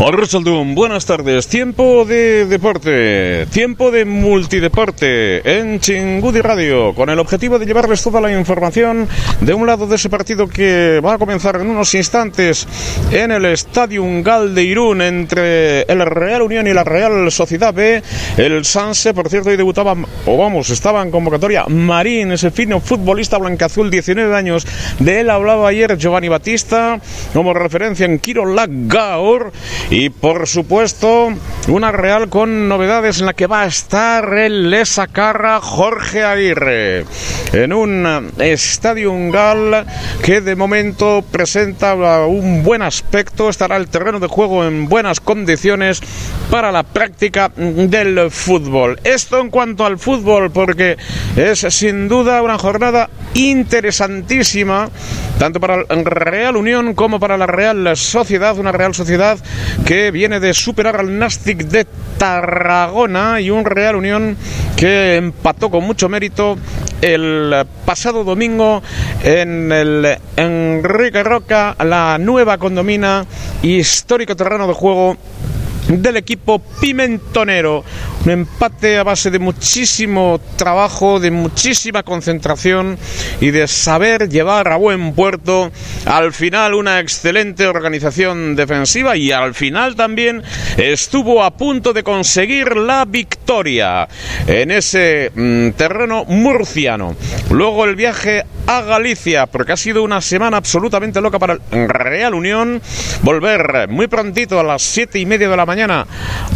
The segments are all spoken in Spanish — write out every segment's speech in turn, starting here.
Arrasaldum, buenas tardes. Tiempo de deporte, tiempo de multideporte en Chingudi Radio, con el objetivo de llevarles toda la información de un lado de ese partido que va a comenzar en unos instantes en el Estadio Gal de Irún entre el Real Unión y la Real Sociedad B. El Sanse, por cierto, hoy debutaba, o vamos, estaba en convocatoria Marín, ese fino futbolista blanqueazul, 19 años. De él hablaba ayer Giovanni Batista como referencia en Kiro Gaur y por supuesto, una Real con novedades en la que va a estar el Lesacarra Jorge Aguirre. En un estadio Gal que de momento presenta un buen aspecto, estará el terreno de juego en buenas condiciones para la práctica del fútbol. Esto en cuanto al fútbol, porque es sin duda una jornada interesantísima, tanto para el Real Unión como para la Real Sociedad, una Real Sociedad que viene de superar al Nastic de Tarragona y un Real Unión que empató con mucho mérito el pasado domingo en el Enrique Roca, la nueva condomina histórico terreno de juego del equipo pimentonero. Un empate a base de muchísimo trabajo, de muchísima concentración y de saber llevar a buen puerto al final una excelente organización defensiva y al final también estuvo a punto de conseguir la victoria en ese mm, terreno murciano. Luego el viaje a Galicia, porque ha sido una semana absolutamente loca para el Real Unión. Volver muy prontito a las siete y media de la mañana,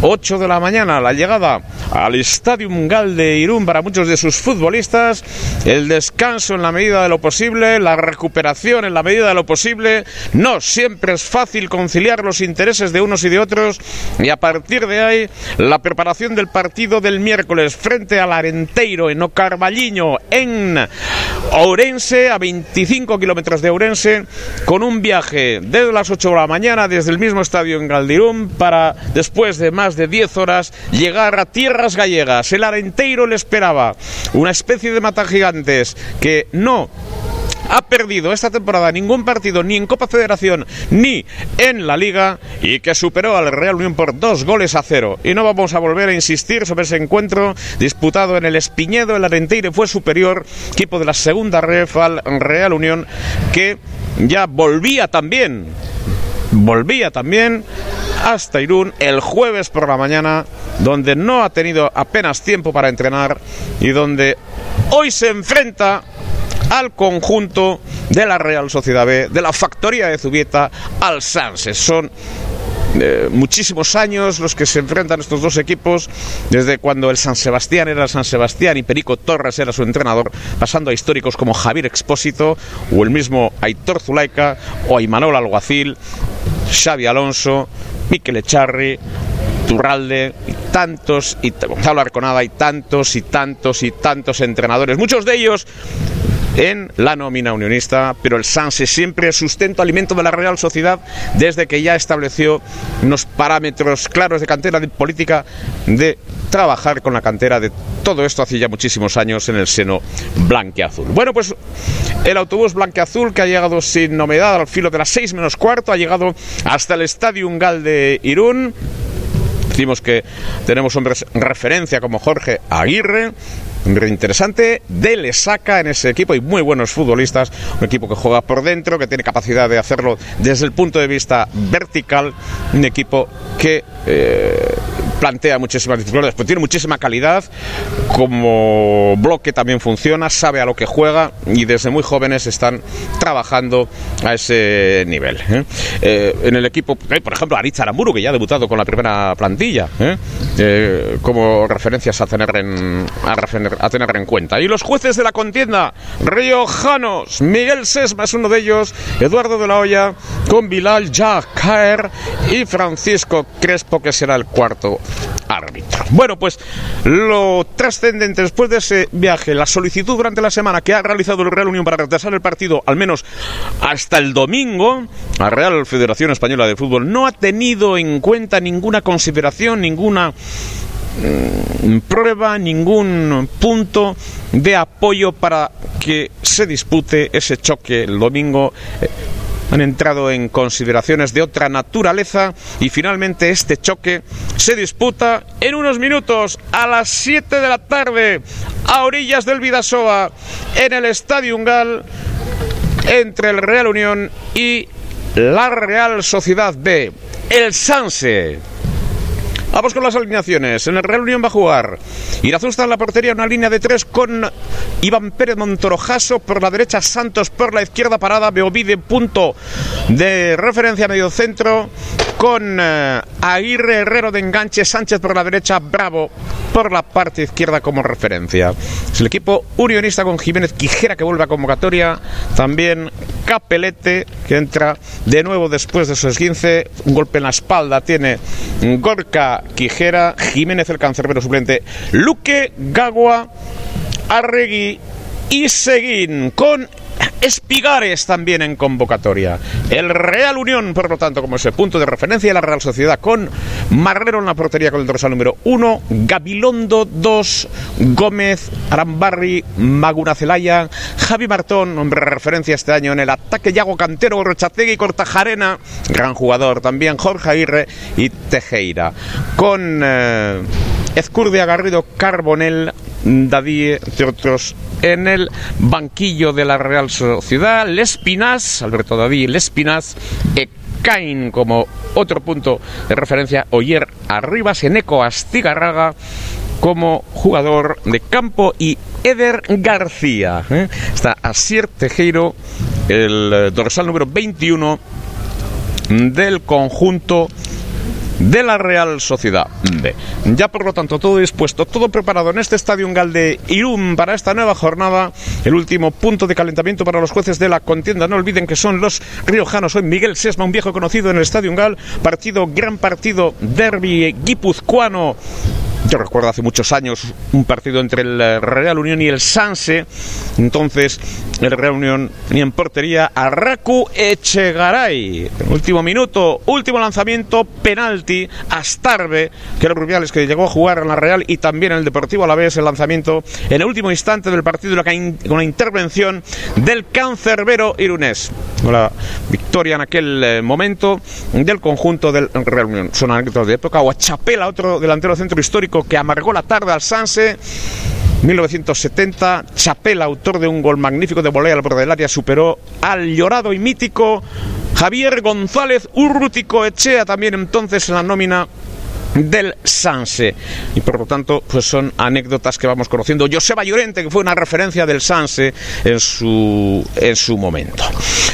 8 de la mañana, la llegada al Estadio Mungal de Irún para muchos de sus futbolistas. El descanso en la medida de lo posible, la recuperación en la medida de lo posible. No siempre es fácil conciliar los intereses de unos y de otros. Y a partir de ahí, la preparación del partido del miércoles frente al Arenteiro en Ocarballiño, en Ourense a 25 kilómetros de Ourense, con un viaje desde las 8 de la mañana desde el mismo estadio en Galdirún para, después de más de 10 horas, llegar a tierras gallegas. El Arenteiro le esperaba, una especie de mata gigantes que no ha perdido esta temporada ningún partido ni en Copa Federación ni en la Liga y que superó al Real Unión por dos goles a cero. Y no vamos a volver a insistir sobre ese encuentro disputado en el Espiñedo. El Arenteire fue superior, equipo de la segunda al Real Unión que ya volvía también volvía también hasta Irún el jueves por la mañana, donde no ha tenido apenas tiempo para entrenar y donde hoy se enfrenta al conjunto de la Real Sociedad B, de la factoría de Zubieta, al Sanses. Son eh, muchísimos años los que se enfrentan estos dos equipos, desde cuando el San Sebastián era el San Sebastián y Perico Torres era su entrenador, pasando a históricos como Javier Expósito o el mismo Aitor Zulaika o Imanol Alguacil, Xavi Alonso, Miquel Echarri, Turralde y tantos, y Gonzalo Arconada y tantos y tantos y tantos entrenadores, muchos de ellos en la nómina unionista, pero el Sanse siempre sustento alimento de la Real Sociedad desde que ya estableció unos parámetros claros de cantera de política de trabajar con la cantera de todo esto hace ya muchísimos años en el seno blanqueazul. Bueno, pues el autobús blanqueazul que ha llegado sin novedad al filo de las seis menos cuarto, ha llegado hasta el Estadio Ungal de Irún. Decimos que tenemos hombres referencia como Jorge Aguirre, interesante de Lesaca en ese equipo y muy buenos futbolistas, un equipo que juega por dentro, que tiene capacidad de hacerlo desde el punto de vista vertical, un equipo que eh, plantea muchísimas dificultades, pero tiene muchísima calidad, como bloque también funciona, sabe a lo que juega y desde muy jóvenes están trabajando a ese nivel. ¿eh? Eh, en el equipo, por ejemplo, Aritz Aramburu, que ya ha debutado con la primera plantilla, como referencias a tener en, a a tener en cuenta. Y los jueces de la contienda, riojanos, Miguel Sesma es uno de ellos, Eduardo de la Hoya, con Bilal Jacaer y Francisco Crespo, que será el cuarto árbitro. Bueno, pues lo trascendente después de ese viaje, la solicitud durante la semana que ha realizado el Real Unión para retrasar el partido, al menos hasta el domingo, la Real Federación Española de Fútbol no ha tenido en cuenta ninguna consideración, ninguna Mm, prueba, ningún punto de apoyo para que se dispute ese choque el domingo eh, han entrado en consideraciones de otra naturaleza y finalmente este choque se disputa en unos minutos a las 7 de la tarde a orillas del Vidasoa en el Estadio Ungal entre el Real Unión y la Real Sociedad B. El Sanse Vamos con las alineaciones. En el Real Unión va a jugar Irazusta en la portería, una línea de tres con Iván Pérez Montorojaso. Por la derecha, Santos. Por la izquierda, parada, Beovide, punto de referencia medio centro con eh, Aguirre Herrero de enganche, Sánchez por la derecha, Bravo por la parte izquierda como referencia. Es el equipo unionista con Jiménez Quijera que vuelve a convocatoria, también Capelete que entra de nuevo después de su esguince, un golpe en la espalda tiene Gorka Quijera, Jiménez el cancerbero suplente, Luque Gagua, Arregui y Seguín con Espigares también en convocatoria. El Real Unión, por lo tanto, como ese punto de referencia de la Real Sociedad, con Marrero en la portería con el dorsal número 1, Gabilondo 2, Gómez, Arambarri, Maguna Celaya, Javi Martón, hombre de referencia este año en el ataque, Yago Cantero, Rochategui, Cortajarena, gran jugador también, Jorge Aguirre y Tejeira. Con eh, Ezcurdia Garrido, Carbonel, Dadie, entre otros en el banquillo de la Real Sociedad. Lespinas, Alberto Dadí Lespinas, Cain como otro punto de referencia. Oyer arriba, Seneco Astigarraga como jugador de campo y Eder García. ¿eh? Está Asier Tejero, el dorsal número 21 del conjunto de la Real Sociedad. Ya por lo tanto todo dispuesto, todo preparado en este estadio Gal de Irún para esta nueva jornada. El último punto de calentamiento para los jueces de la contienda. No olviden que son los riojanos. Hoy Miguel Sesma, un viejo conocido en el estadio Gal. Partido, gran partido, derby guipuzcoano yo recuerdo hace muchos años un partido entre el Real Unión y el Sanse. Entonces, el Real Unión tenía en portería a Raku Echegaray. último minuto, último lanzamiento, penalti a Starbe, que era Rubiales que llegó a jugar en la Real y también en el Deportivo a la vez el lanzamiento en el último instante del partido con la intervención del cancerbero irunés. La victoria en aquel eh, momento del conjunto del Real Unión. Son anécdotas de época. O a Chapela, otro delantero centro histórico que amargó la tarde al Sanse. 1970, Chapel, autor de un gol magnífico de volea al borde del área, superó al llorado y mítico Javier González Urrutico Echea, también entonces en la nómina del Sanse. Y por lo tanto, pues son anécdotas que vamos conociendo. Joseba Llorente, que fue una referencia del Sanse en su, en su momento.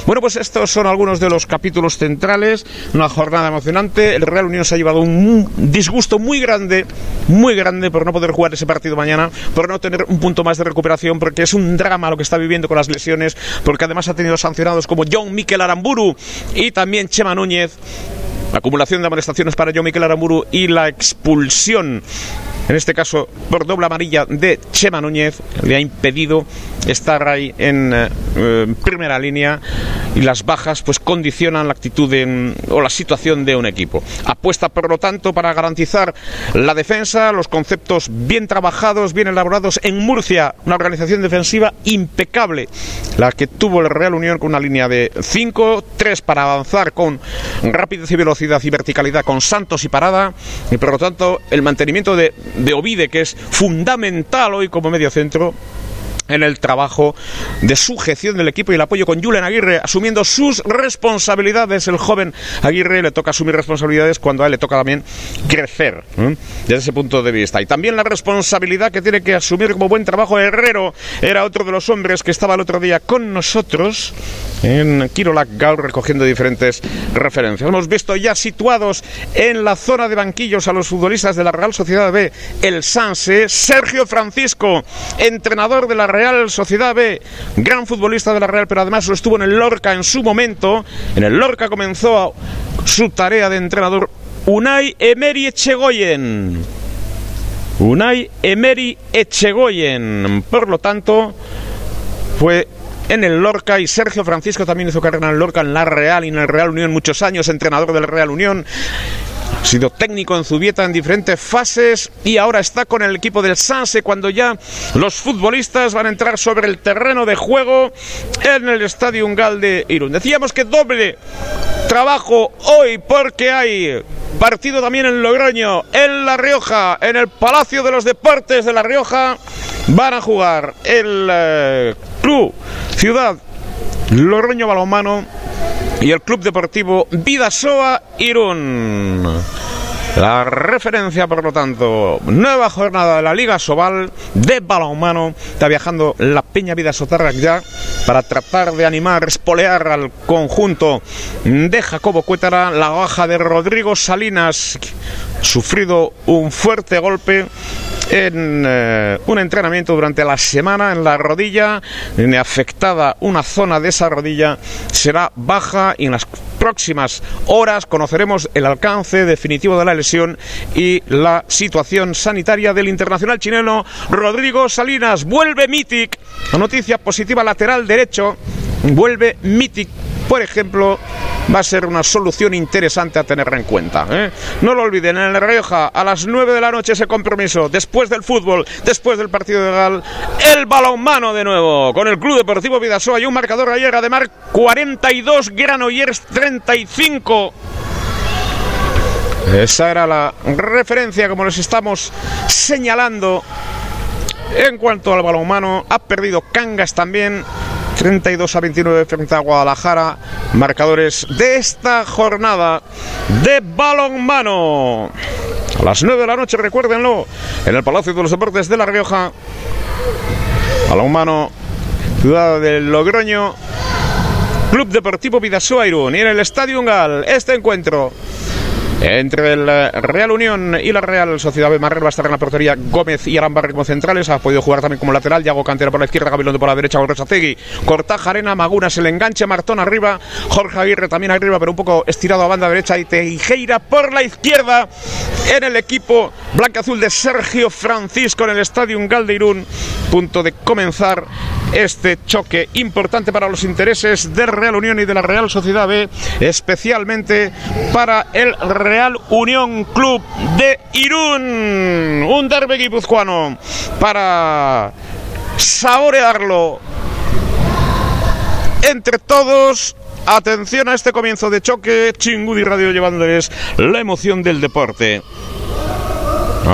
Bueno, pues estos son algunos de los capítulos centrales. Una jornada emocionante. El Real Unión se ha llevado un disgusto muy grande, muy grande por no poder jugar ese partido mañana, por no tener un punto más de recuperación, porque es un drama lo que está viviendo con las lesiones, porque además ha tenido sancionados como John Miquel Aramburu y también Chema Núñez acumulación de amonestaciones para John Miquel Aramburu y la expulsión en este caso por doble amarilla de Chema Núñez, le ha impedido estar ahí en eh, primera línea y las bajas pues condicionan la actitud o la situación de un equipo. Apuesta por lo tanto para garantizar la defensa, los conceptos bien trabajados, bien elaborados en Murcia, una organización defensiva impecable, la que tuvo el Real Unión con una línea de 5, 3 para avanzar con rapidez y velocidad y verticalidad con Santos y Parada y por lo tanto el mantenimiento de de Ovide, que es fundamental hoy como medio centro en el trabajo de sujeción del equipo y el apoyo con Julen Aguirre, asumiendo sus responsabilidades. El joven Aguirre le toca asumir responsabilidades cuando a él le toca también crecer, desde ese punto de vista. Y también la responsabilidad que tiene que asumir como buen trabajo Herrero, era otro de los hombres que estaba el otro día con nosotros en Kirolac Gau recogiendo diferentes referencias. Hemos visto ya situados en la zona de banquillos a los futbolistas de la Real Sociedad B, el Sanse, Sergio Francisco, entrenador de la Real Real Sociedad B, gran futbolista de la Real, pero además lo estuvo en el Lorca en su momento. En el Lorca comenzó su tarea de entrenador Unai Emery Echegoyen. Unai Emery Echegoyen. Por lo tanto, fue en el Lorca y Sergio Francisco también hizo carrera en el Lorca, en la Real y en el Real Unión muchos años, entrenador del Real Unión Ha sido técnico en Zubieta en diferentes fases y ahora está con el equipo del Sanse cuando ya los futbolistas van a entrar sobre el terreno de juego en el Estadio Ungal de Irún. Decíamos que doble trabajo hoy porque hay partido también en Logroño, en La Rioja, en el Palacio de los Deportes de La Rioja. Van a jugar el eh, Club Ciudad Logroño Balonmano y el Club Deportivo Vidasoa Irún. La referencia, por lo tanto, nueva jornada de la Liga Sobal de balonmano. Está viajando la Peña Vida Sotarra ya para tratar de animar, espolear al conjunto de Jacobo Cuétara. La baja de Rodrigo Salinas, sufrido un fuerte golpe en eh, un entrenamiento durante la semana en la rodilla, afectada una zona de esa rodilla, será baja y en las próximas horas conoceremos el alcance definitivo de la lesión y la situación sanitaria del internacional chileno Rodrigo Salinas. Vuelve Mitic, noticia positiva lateral derecho, vuelve Mitic por ejemplo, va a ser una solución interesante a tener en cuenta. ¿eh? No lo olviden, en el Rioja, a las 9 de la noche ese compromiso, después del fútbol, después del partido de Gal, el balonmano de nuevo, con el Club Deportivo Vidasoa y un marcador ayer de Mar 42, Granollers 35. Esa era la referencia, como les estamos señalando. En cuanto al balonmano, ha perdido Cangas también. 32 a 29 frente a Guadalajara. Marcadores de esta jornada de balonmano. A las 9 de la noche, recuérdenlo, en el Palacio de los Deportes de La Rioja. Balonmano, ciudad del Logroño. Club Deportivo Vidasoa y en el Estadio Ungal. Este encuentro entre el Real Unión y la Real Sociedad B. Marrero va a estar en la portería Gómez y Arambarri como centrales. Ha podido jugar también como lateral. Yago Cantera por la izquierda, Gabilondo por la derecha, Tegui, Cortaja Arena, Magunas el enganche, Martón arriba, Jorge Aguirre también arriba, pero un poco estirado a banda derecha y Teijeira por la izquierda en el equipo blanca-azul de Sergio Francisco en el Estadio Galdeirún. Punto de comenzar este choque importante para los intereses del Real Unión y de la Real Sociedad B, especialmente para el Real Unión Club de Irún. Un derby guipuzcoano para saborearlo entre todos. Atención a este comienzo de choque. Chingudi Radio llevándoles la emoción del deporte.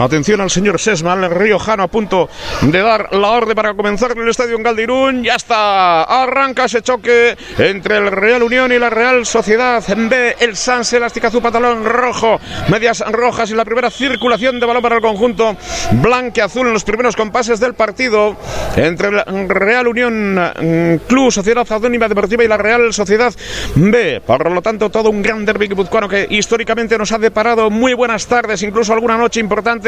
Atención al señor Sesman, el riojano a punto de dar la orden para comenzar en el estadio en. Ya está, arranca ese choque entre el Real Unión y la Real Sociedad. B, el Sanse, elástica azul, pantalón rojo, medias rojas y la primera circulación de balón para el conjunto blanque azul en los primeros compases del partido entre el Real Unión mm, Club Sociedad Anónima Deportiva y la Real Sociedad B. Por lo tanto, todo un gran derbi que históricamente nos ha deparado muy buenas tardes, incluso alguna noche importante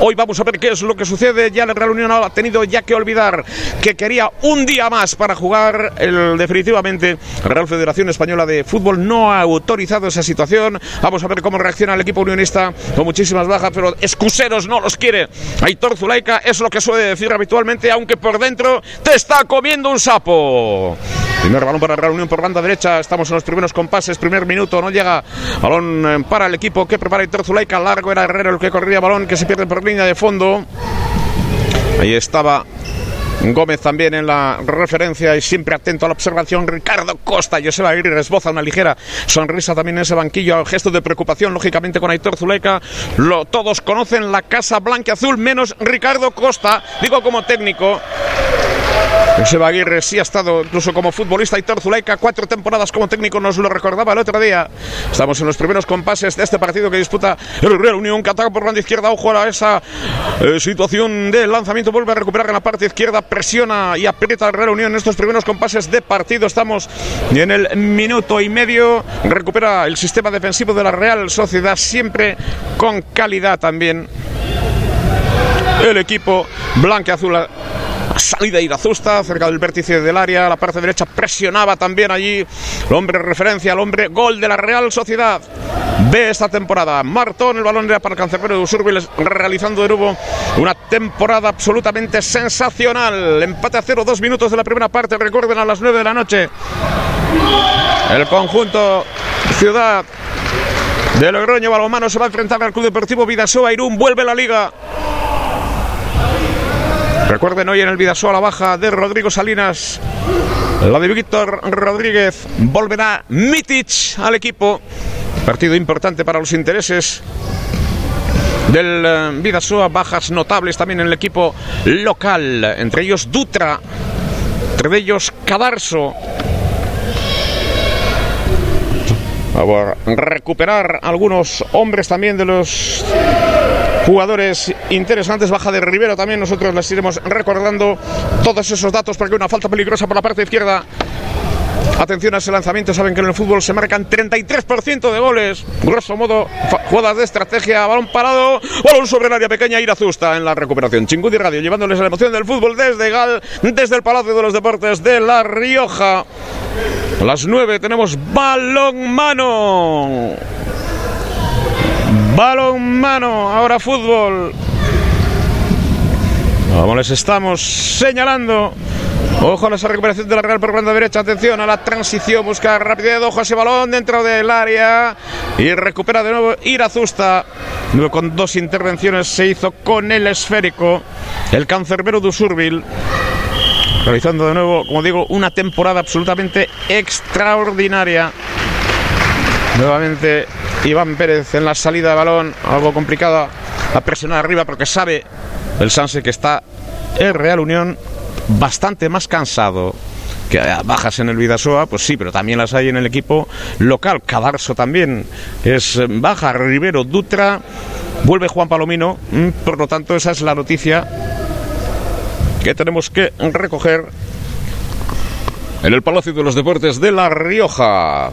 Hoy vamos a ver qué es lo que sucede. Ya la Real Unión ha tenido ya que olvidar que quería un día más para jugar. El, definitivamente, Real Federación Española de Fútbol no ha autorizado esa situación. Vamos a ver cómo reacciona el equipo unionista con muchísimas bajas, pero excuseros no los quiere. Aitor Zulaika es lo que suele decir habitualmente, aunque por dentro te está comiendo un sapo. Primer balón para Real Unión por banda derecha. Estamos en los primeros compases. Primer minuto. No llega. Balón eh, para el equipo que prepara Aitor Zulaika. Largo era Herrero el que corría balón que se pierde por línea de fondo. Ahí estaba Gómez también en la referencia y siempre atento a la observación. Ricardo Costa, Joseba Aguirre esboza una ligera sonrisa también en ese banquillo. Gesto de preocupación, lógicamente, con Aitor Zuleika. Lo, todos conocen la Casa Blanca Azul, menos Ricardo Costa, digo como técnico. Joseba Aguirre sí ha estado incluso como futbolista. Aitor Zuleika, cuatro temporadas como técnico, nos lo recordaba el otro día. Estamos en los primeros compases de este partido que disputa el Real Unión, que ataca por banda izquierda. Ojo a esa eh, situación de lanzamiento. Vuelve a recuperar en la parte izquierda presiona y aprieta el Real Unión en estos primeros compases de partido. Estamos en el minuto y medio. Recupera el sistema defensivo de la Real Sociedad, siempre con calidad también. El equipo blanca-azul salida Irazusta, cerca del vértice del área, la parte derecha presionaba también allí el hombre referencia, el hombre gol de la Real Sociedad. Ve esta temporada. Martón, el balón era para el cancerbero de Usurbil, realizando de nuevo una temporada absolutamente sensacional. Empate a cero, dos minutos de la primera parte, recuerden a las nueve de la noche. El conjunto Ciudad de Logroño. Balomano se va a enfrentar al Club Deportivo Vidasoa. Irún vuelve la liga. Recuerden hoy en el Vidasoa la baja de Rodrigo Salinas. La de Víctor Rodríguez. Volverá Mitic al equipo. Partido importante para los intereses del eh, Vidasoa. Bajas notables también en el equipo local. Entre ellos Dutra. Entre ellos Cadarso. A recuperar algunos hombres también de los jugadores interesantes. Baja de Rivero también. Nosotros les iremos recordando todos esos datos porque una falta peligrosa por la parte izquierda. Atención a ese lanzamiento, saben que en el fútbol se marcan 33% de goles. Grosso modo, jugadas de estrategia, balón parado, balón sobre el área pequeña, Irazusta en la recuperación. Chingudi Radio llevándoles la emoción del fútbol desde Gal, desde el Palacio de los Deportes de La Rioja. A las 9 tenemos balón mano. Balón mano, ahora fútbol. Como les estamos señalando. Ojo a esa recuperación de la Real por banda derecha. Atención a la transición. Busca rapidez. Ojo ese balón dentro del área. Y recupera de nuevo Irazusta. Con dos intervenciones se hizo con el esférico. El cancerbero de. Realizando de nuevo, como digo, una temporada absolutamente extraordinaria. Nuevamente Iván Pérez en la salida de balón, algo complicado a presionar arriba porque sabe el Sanse que está el Real Unión bastante más cansado que bajas en el Vidasoa, pues sí, pero también las hay en el equipo local. Cadarso también es baja, Rivero, Dutra, vuelve Juan Palomino, mm, por lo tanto esa es la noticia que tenemos que recoger en el Palacio de los Deportes de La Rioja.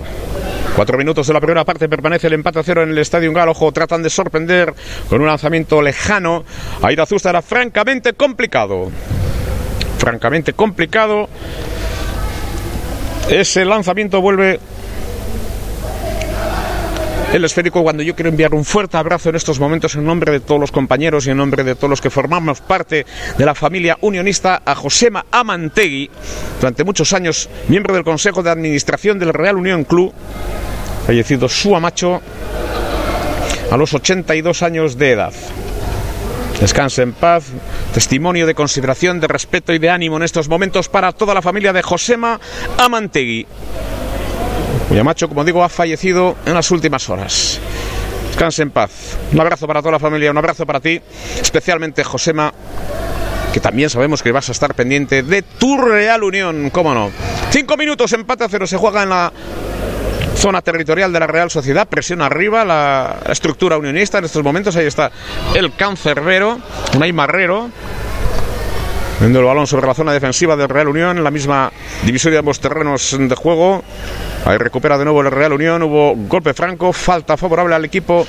Cuatro minutos de la primera parte permanece el empate a cero en el Estadio Galojo. Tratan de sorprender con un lanzamiento lejano. A Irazusta era francamente complicado. Francamente complicado. Ese lanzamiento vuelve el esférico cuando yo quiero enviar un fuerte abrazo en estos momentos en nombre de todos los compañeros y en nombre de todos los que formamos parte de la familia unionista a Josema Amantegui, durante muchos años miembro del Consejo de Administración del Real Unión Club, fallecido su amacho a los 82 años de edad. Descanse en paz, testimonio de consideración, de respeto y de ánimo en estos momentos para toda la familia de Josema Amantegui cuya macho, como digo, ha fallecido en las últimas horas. Descanse en paz. Un abrazo para toda la familia, un abrazo para ti, especialmente Josema, que también sabemos que vas a estar pendiente de tu Real Unión, cómo no. Cinco minutos, empate a cero, se juega en la zona territorial de la Real Sociedad, presión arriba, la estructura unionista en estos momentos, ahí está el cancerbero, un Marrero, Viendo el balón sobre la zona defensiva del Real Unión, en la misma divisoria de ambos terrenos de juego. Ahí recupera de nuevo el Real Unión. Hubo golpe franco, falta favorable al equipo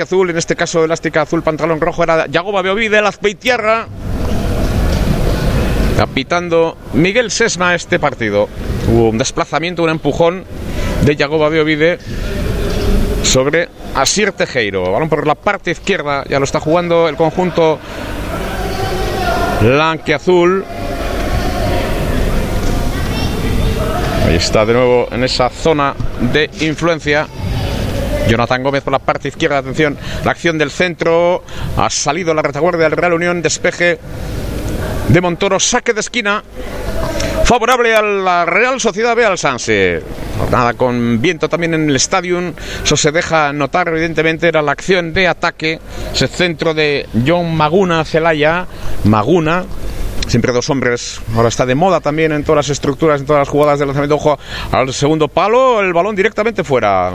azul, en este caso elástica azul, pantalón rojo. Era Yagoba Beoví de la Azpeitierra. Capitando Miguel Sesma este partido. Hubo un desplazamiento, un empujón de Yagoba Beovide sobre Asir Tejeiro. Balón por la parte izquierda, ya lo está jugando el conjunto azul. Ahí está de nuevo en esa zona de influencia. Jonathan Gómez por la parte izquierda, atención, la acción del centro, ha salido la retaguardia del Real Unión, despeje de Montoro, saque de esquina, favorable a la Real Sociedad B al Sanse. Nada con viento también en el estadio, eso se deja notar evidentemente, era la acción de ataque, ese centro de John Maguna Celaya, Maguna, siempre dos hombres. Ahora está de moda también en todas las estructuras, en todas las jugadas de lanzamiento. Ojo al segundo palo, el balón directamente fuera.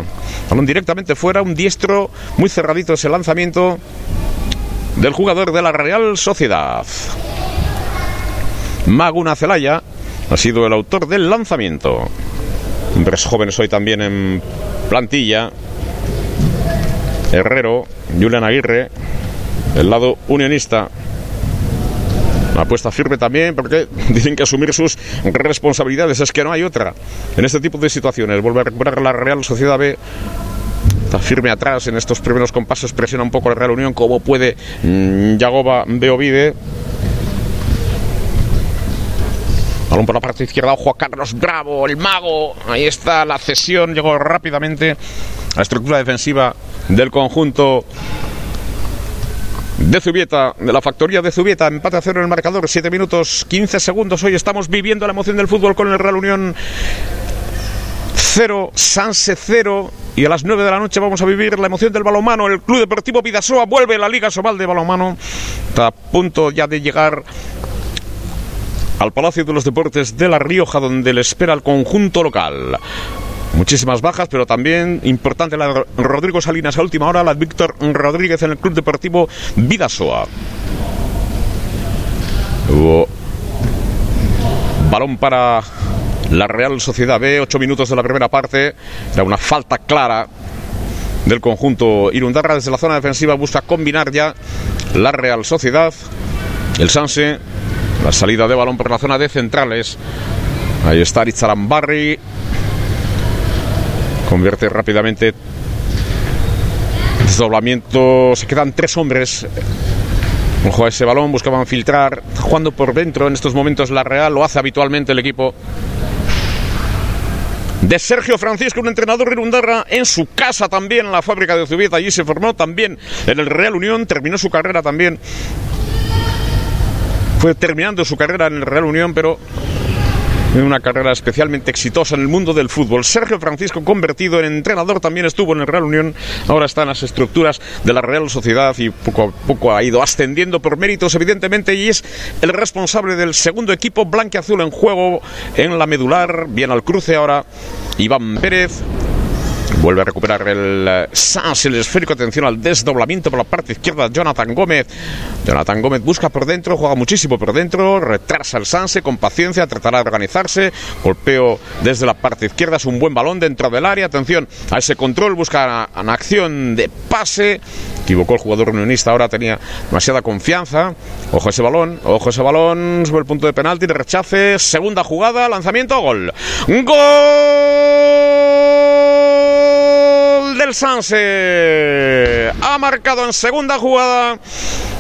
Balón directamente fuera, un diestro muy cerradito ese lanzamiento del jugador de la Real Sociedad. Maguna Celaya ha sido el autor del lanzamiento. Hombres jóvenes hoy también en plantilla. Herrero, Julián Aguirre, el lado unionista. Una apuesta firme también porque dicen que asumir sus responsabilidades es que no hay otra. En este tipo de situaciones, vuelve a recuperar la Real Sociedad B está firme atrás en estos primeros compases, presiona un poco la Real Unión como puede mm, Yagoba Beovide Balón por la parte izquierda, ojo a Carlos Bravo, el mago. Ahí está la cesión, llegó rápidamente la estructura defensiva del conjunto de Zubieta, de la factoría de Zubieta, empate a cero en el marcador, 7 minutos 15 segundos. Hoy estamos viviendo la emoción del fútbol con el Real Unión 0, Sanse 0. Y a las 9 de la noche vamos a vivir la emoción del balonmano. El Club Deportivo Vidasoa vuelve a la Liga Sobal de Balonmano. Está a punto ya de llegar al Palacio de los Deportes de La Rioja, donde le espera el conjunto local. Muchísimas bajas, pero también importante la de Rodrigo Salinas. A última hora, la de Víctor Rodríguez en el Club Deportivo Vidasoa. Balón para la Real Sociedad B, ocho minutos de la primera parte, era una falta clara del conjunto Irundarra. Desde la zona defensiva busca combinar ya la Real Sociedad, el Sanse, la salida de balón por la zona de centrales. Ahí está Barry Convierte rápidamente. Desdoblamiento. Se quedan tres hombres. Ojo a ese balón. Buscaban filtrar. Jugando por dentro en estos momentos la Real. Lo hace habitualmente el equipo de Sergio Francisco, un entrenador Irundarra en su casa también, en la fábrica de Zubieta. Allí se formó también en el Real Unión. Terminó su carrera también. Terminando su carrera en el Real Unión, pero una carrera especialmente exitosa en el mundo del fútbol. Sergio Francisco, convertido en entrenador, también estuvo en el Real Unión, ahora está en las estructuras de la Real Sociedad y poco a poco ha ido ascendiendo por méritos, evidentemente, y es el responsable del segundo equipo blanqueazul en juego en la medular, bien al cruce ahora Iván Pérez, Vuelve a recuperar el eh, Sans, el esférico. Atención al desdoblamiento por la parte izquierda. Jonathan Gómez. Jonathan Gómez busca por dentro, juega muchísimo por dentro. Retrasa el Sanse con paciencia. Tratará de organizarse. Golpeo desde la parte izquierda. Es un buen balón dentro del área. Atención a ese control. Busca una acción de pase. Equivocó el jugador unionista. Ahora tenía demasiada confianza. Ojo ese balón. Ojo ese balón. Sube el punto de penalti. Rechace. Segunda jugada. Lanzamiento. Gol. Gol del Sanse. Ha marcado en segunda jugada.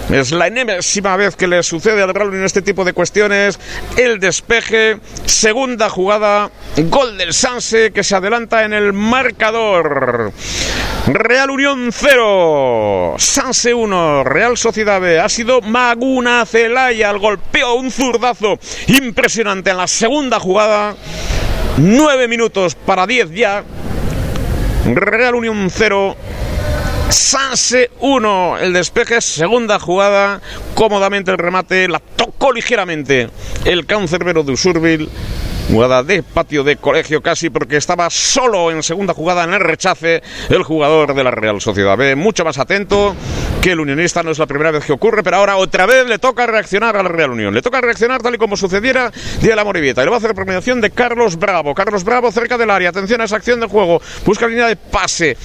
Es la enésima vez que le sucede al Real Unión este tipo de cuestiones. El despeje, segunda jugada, gol del Sanse que se adelanta en el marcador. Real Unión 0, Sanse 1, Real Sociedad B. Ha sido Maguna Celaya el golpeo, un zurdazo impresionante en la segunda jugada. Nueve minutos para diez ya. Real Unión 0. Sanse 1, el despeje, segunda jugada, cómodamente el remate, la tocó ligeramente el cancerbero de Usurbil Jugada de patio de colegio casi porque estaba solo en segunda jugada en el rechace el jugador de la Real Sociedad B. Mucho más atento que el unionista, no es la primera vez que ocurre, pero ahora otra vez le toca reaccionar a la Real Unión. Le toca reaccionar tal y como sucediera día de la Morivieta. Y le va a hacer premiación de Carlos Bravo. Carlos Bravo cerca del área. Atención a esa acción de juego. Busca línea de pase.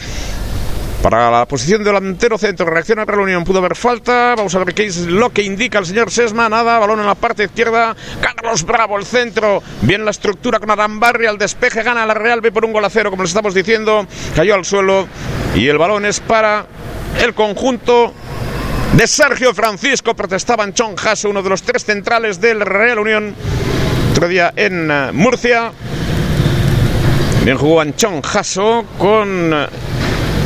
Para la posición delantero centro, reacciona Real Unión, pudo haber falta. Vamos a ver qué es lo que indica el señor Sesma. Nada, balón en la parte izquierda. Carlos Bravo, el centro. Bien la estructura con Barri al despeje. Gana la Real B por un gol a cero, como les estamos diciendo. Cayó al suelo. Y el balón es para el conjunto de Sergio Francisco. Protestaba en Chong uno de los tres centrales del Real Unión. Otro día en eh, Murcia. Bien jugó Anchón Jasso con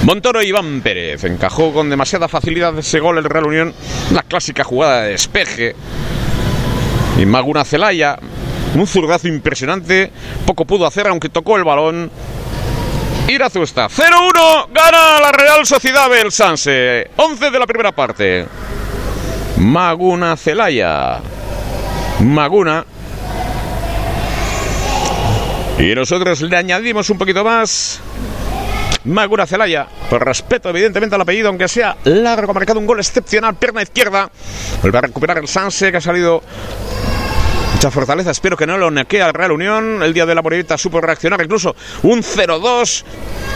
Montoro Iván Pérez encajó con demasiada facilidad ese gol el Real Unión, la clásica jugada de despeje. Y Maguna Celaya, un zurdazo impresionante, poco pudo hacer aunque tocó el balón. Irazusta, 0-1, gana la Real Sociedad del Sanse, 11 de la primera parte. Maguna Celaya. Maguna. Y nosotros le añadimos un poquito más. Magura Celaya, por respeto evidentemente al apellido, aunque sea largo, ha marcado un gol excepcional, pierna izquierda, vuelve a recuperar el Sanse que ha salido mucha fortaleza. Espero que no lo nequee al Real Unión. El día de la Morevita supo reaccionar, incluso un 0-2.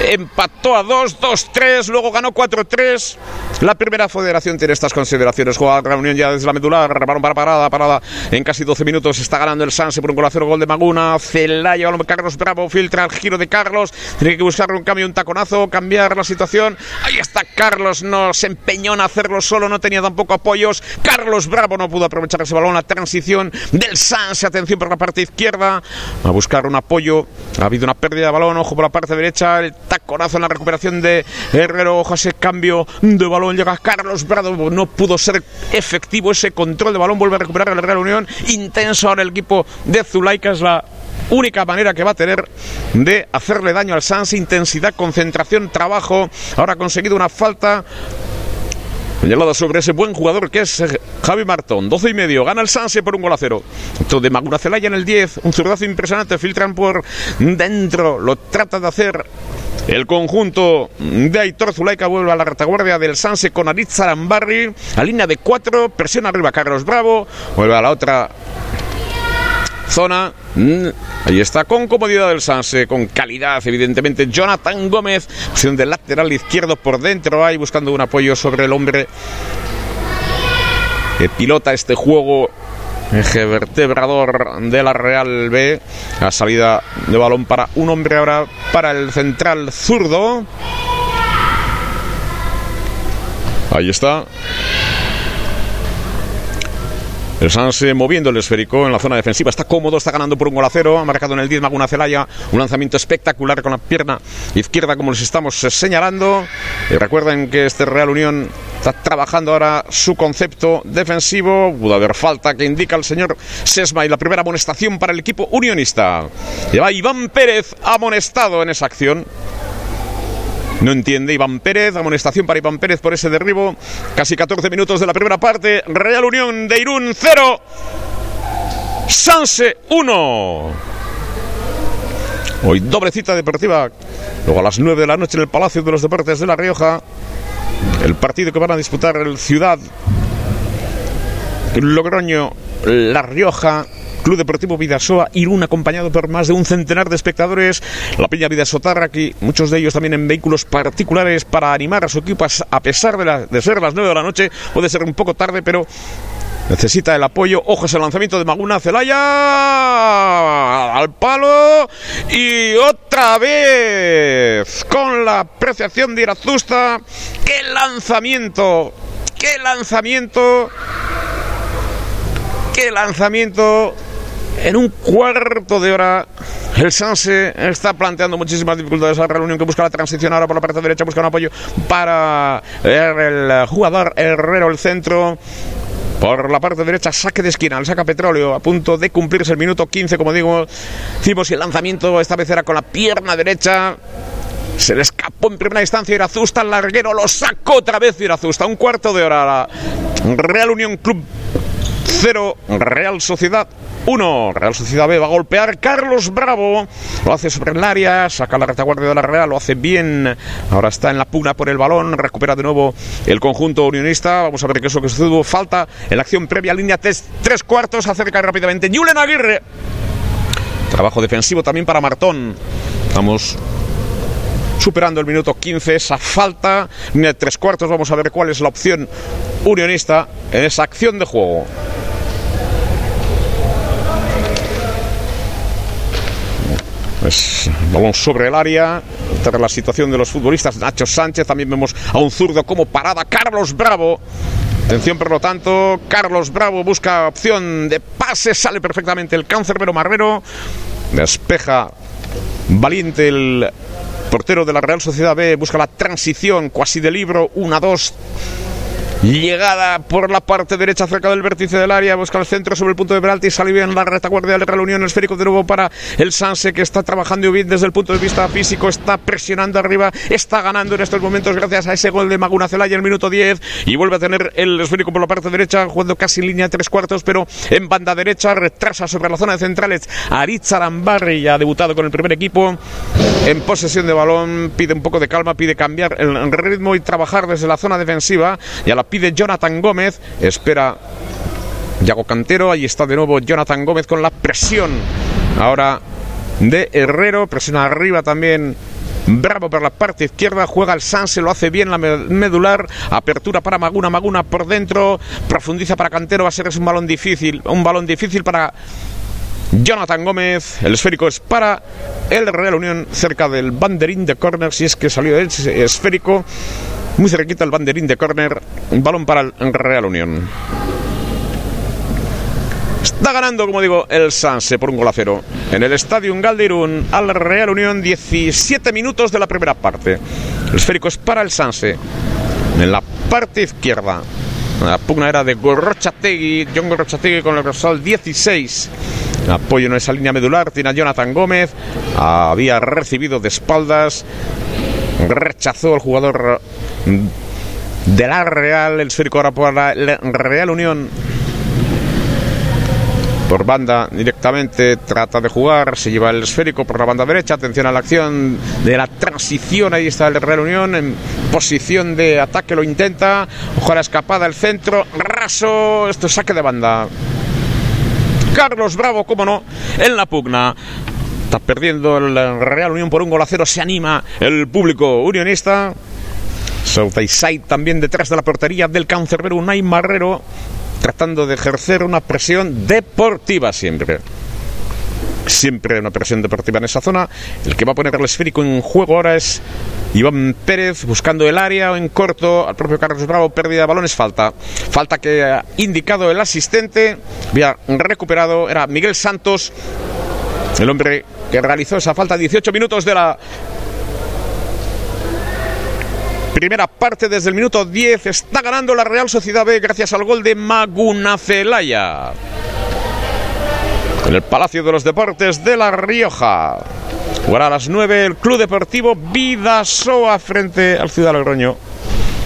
Empató a 2, 2-3, luego ganó 4-3. La primera federación tiene estas consideraciones. Juega la reunión ya desde la medular. Balón para parada, parada en casi 12 minutos. Está ganando el Sanse por un gol a cero, gol de Maguna. Celaya, Carlos Bravo, filtra el giro de Carlos. Tiene que buscar un cambio, un taconazo, cambiar la situación. Ahí está Carlos, no se empeñó en hacerlo solo, no tenía tampoco apoyos. Carlos Bravo no pudo aprovechar ese balón. La transición del Sanse, atención por la parte izquierda. A buscar un apoyo. Ha habido una pérdida de balón, ojo por la parte derecha. El taconazo en la recuperación de Herrero, ojo ese cambio de balón llega Carlos Bravo, no pudo ser efectivo ese control de balón, vuelve a recuperar el Real Unión, intenso ahora el equipo de Zulaika, es la única manera que va a tener de hacerle daño al Sans, intensidad, concentración, trabajo, ahora ha conseguido una falta Llegada sobre ese buen jugador que es eh, Javi Martón. 12 y medio. Gana el Sanse por un gol a cero. Esto de Maguna Celaya en el 10. Un zurdazo impresionante. Filtran por dentro. Lo trata de hacer el conjunto de Aitor Zulaika vuelve a la retaguardia del Sanse con Aritz Zarambarri. A línea de cuatro, presiona arriba Carlos Bravo. Vuelve a la otra zona. Mm, ahí está, con comodidad del Sanse, con calidad, evidentemente. Jonathan Gómez, opción de lateral izquierdo por dentro, ahí buscando un apoyo sobre el hombre que pilota este juego eje vertebrador de la Real B. La salida de balón para un hombre ahora para el central zurdo. Ahí está. El Sanse moviendo el esférico en la zona defensiva. Está cómodo, está ganando por un gol a cero. Ha marcado en el 10 Maguna Celaya. Un lanzamiento espectacular con la pierna izquierda, como les estamos señalando. Y recuerden que este Real Unión está trabajando ahora su concepto defensivo. Pudo haber falta que indica el señor Sesma y la primera amonestación para el equipo unionista. Lleva Iván Pérez amonestado en esa acción. No entiende Iván Pérez, amonestación para Iván Pérez por ese derribo. Casi 14 minutos de la primera parte. Real Unión de Irún 0. Sanse 1. Hoy doble cita deportiva. Luego a las 9 de la noche en el Palacio de los Deportes de La Rioja. El partido que van a disputar el Ciudad, Logroño, La Rioja Club Deportivo Vidasoa Irún, acompañado por más de un centenar de espectadores. La Peña Vidasotarra, aquí muchos de ellos también en vehículos particulares para animar a su equipo a pesar de, ser las 9 de la noche. Puede ser un poco tarde, pero Necesita el apoyo. Ojos el lanzamiento de Maguna Celaya. Al palo. Y otra vez. Con la apreciación de Irazusta. ¡Qué lanzamiento! ¡Qué lanzamiento! ¡Qué lanzamiento! En un cuarto de hora, el Sanse está planteando muchísimas dificultades a la reunión que busca la transición ahora por la parte derecha, busca un apoyo para el jugador Herrero, el centro. Por la parte derecha, saque de esquina, el saca petróleo, a punto de cumplirse el minuto 15, como digo. Hicimos el lanzamiento, esta vez era con la pierna derecha. Se le escapó en primera instancia Irazusta, el larguero lo sacó otra vez Irazusta. Un cuarto de hora. Real Unión Club 0, Real Sociedad 1. Real Sociedad B va a golpear Carlos Bravo. Lo hace sobre el área, saca la retaguardia de la Real, lo hace bien. Ahora está en la pugna por el balón, recupera de nuevo el conjunto unionista. Vamos a ver qué es lo que sucede. Falta en la acción previa, línea tres, tres cuartos, acerca rápidamente. Julen Aguirre. Trabajo defensivo también para Martón. Vamos superando el minuto 15, esa falta, de tres cuartos. Vamos a ver cuál es la opción unionista en esa acción de juego. Pues balón sobre el área, tras la situación de los futbolistas, Nacho Sánchez, también vemos a un zurdo como parada, Carlos Bravo. Atención, por lo tanto, Carlos Bravo busca opción de pase, sale perfectamente el cáncer, pero Marrero despeja valiente el portero de la Real Sociedad B, busca la transición, cuasi de libro, 1-2 Llegada por la parte derecha cerca del vértice del área, busca el centro sobre el punto de penalti, sale bien la retaguardia de la Real Unión, esférico de nuevo para el Sanse que está trabajando bien desde el punto de vista físico, está presionando arriba, está ganando en estos momentos gracias a ese gol de Maguna Celaya en el minuto 10 y vuelve a tener el esférico por la parte derecha, jugando casi en línea de tres cuartos, pero en banda derecha, retrasa sobre la zona de centrales Aritz Arambarri, ya debutado con el primer equipo, en posesión de balón, pide un poco de calma, pide cambiar el ritmo y trabajar desde la zona defensiva y a la pide Jonathan Gómez. Espera Yago Cantero. Ahí está de nuevo Jonathan Gómez con la presión. Ahora de Herrero. Presiona arriba también Bravo por la parte izquierda, juega el Sanse, lo hace bien la medular, apertura para Maguna, Maguna por dentro, profundiza para Cantero, va a ser un balón difícil, un balón difícil para Jonathan Gómez, el esférico es para el Real Unión cerca del banderín de córner, si es que salió el esférico, muy cerquita el banderín de córner, balón para el Real Unión. Está ganando, como digo, el Sanse por un gol a cero. En el estadio Galdirún al Real Unión, 17 minutos de la primera parte. El esférico es para el Sanse. En la parte izquierda. La pugna era de Gorrochategui, John Gorrochategui con el dorsal 16. Apoyo en esa línea medular, tiene a Jonathan Gómez. Había recibido de espaldas. Rechazó el jugador de la Real. El esférico ahora para la Real Unión por banda directamente, trata de jugar, se lleva el esférico por la banda derecha, atención a la acción de la transición, ahí está el Real Unión en posición de ataque, lo intenta, la escapada, el centro, raso, esto es saque de banda. Carlos Bravo, cómo no, en la pugna. Está perdiendo el Real Unión por un gol a cero, se anima el público unionista. Southside también detrás de la portería del cancerbero Unai Marrero tratando de ejercer una presión deportiva siempre. Siempre una presión deportiva en esa zona. El que va a poner el esférico en juego ahora es Iván Pérez buscando el área en corto al propio Carlos Bravo. Pérdida de balones, falta. Falta que ha indicado el asistente. Había recuperado. Era Miguel Santos, el hombre que realizó esa falta 18 minutos de la Primera parte desde el minuto 10 está ganando la Real Sociedad B gracias al gol de Maguna Celaya. En el Palacio de los Deportes de La Rioja. Jugará a las 9 el Club Deportivo Vidasoa frente al Ciudad Logroño.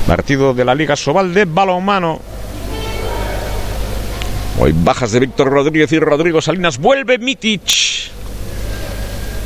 Partido de la Liga Sobal de balonmano. Hoy bajas de Víctor Rodríguez y Rodrigo Salinas. Vuelve Mitic.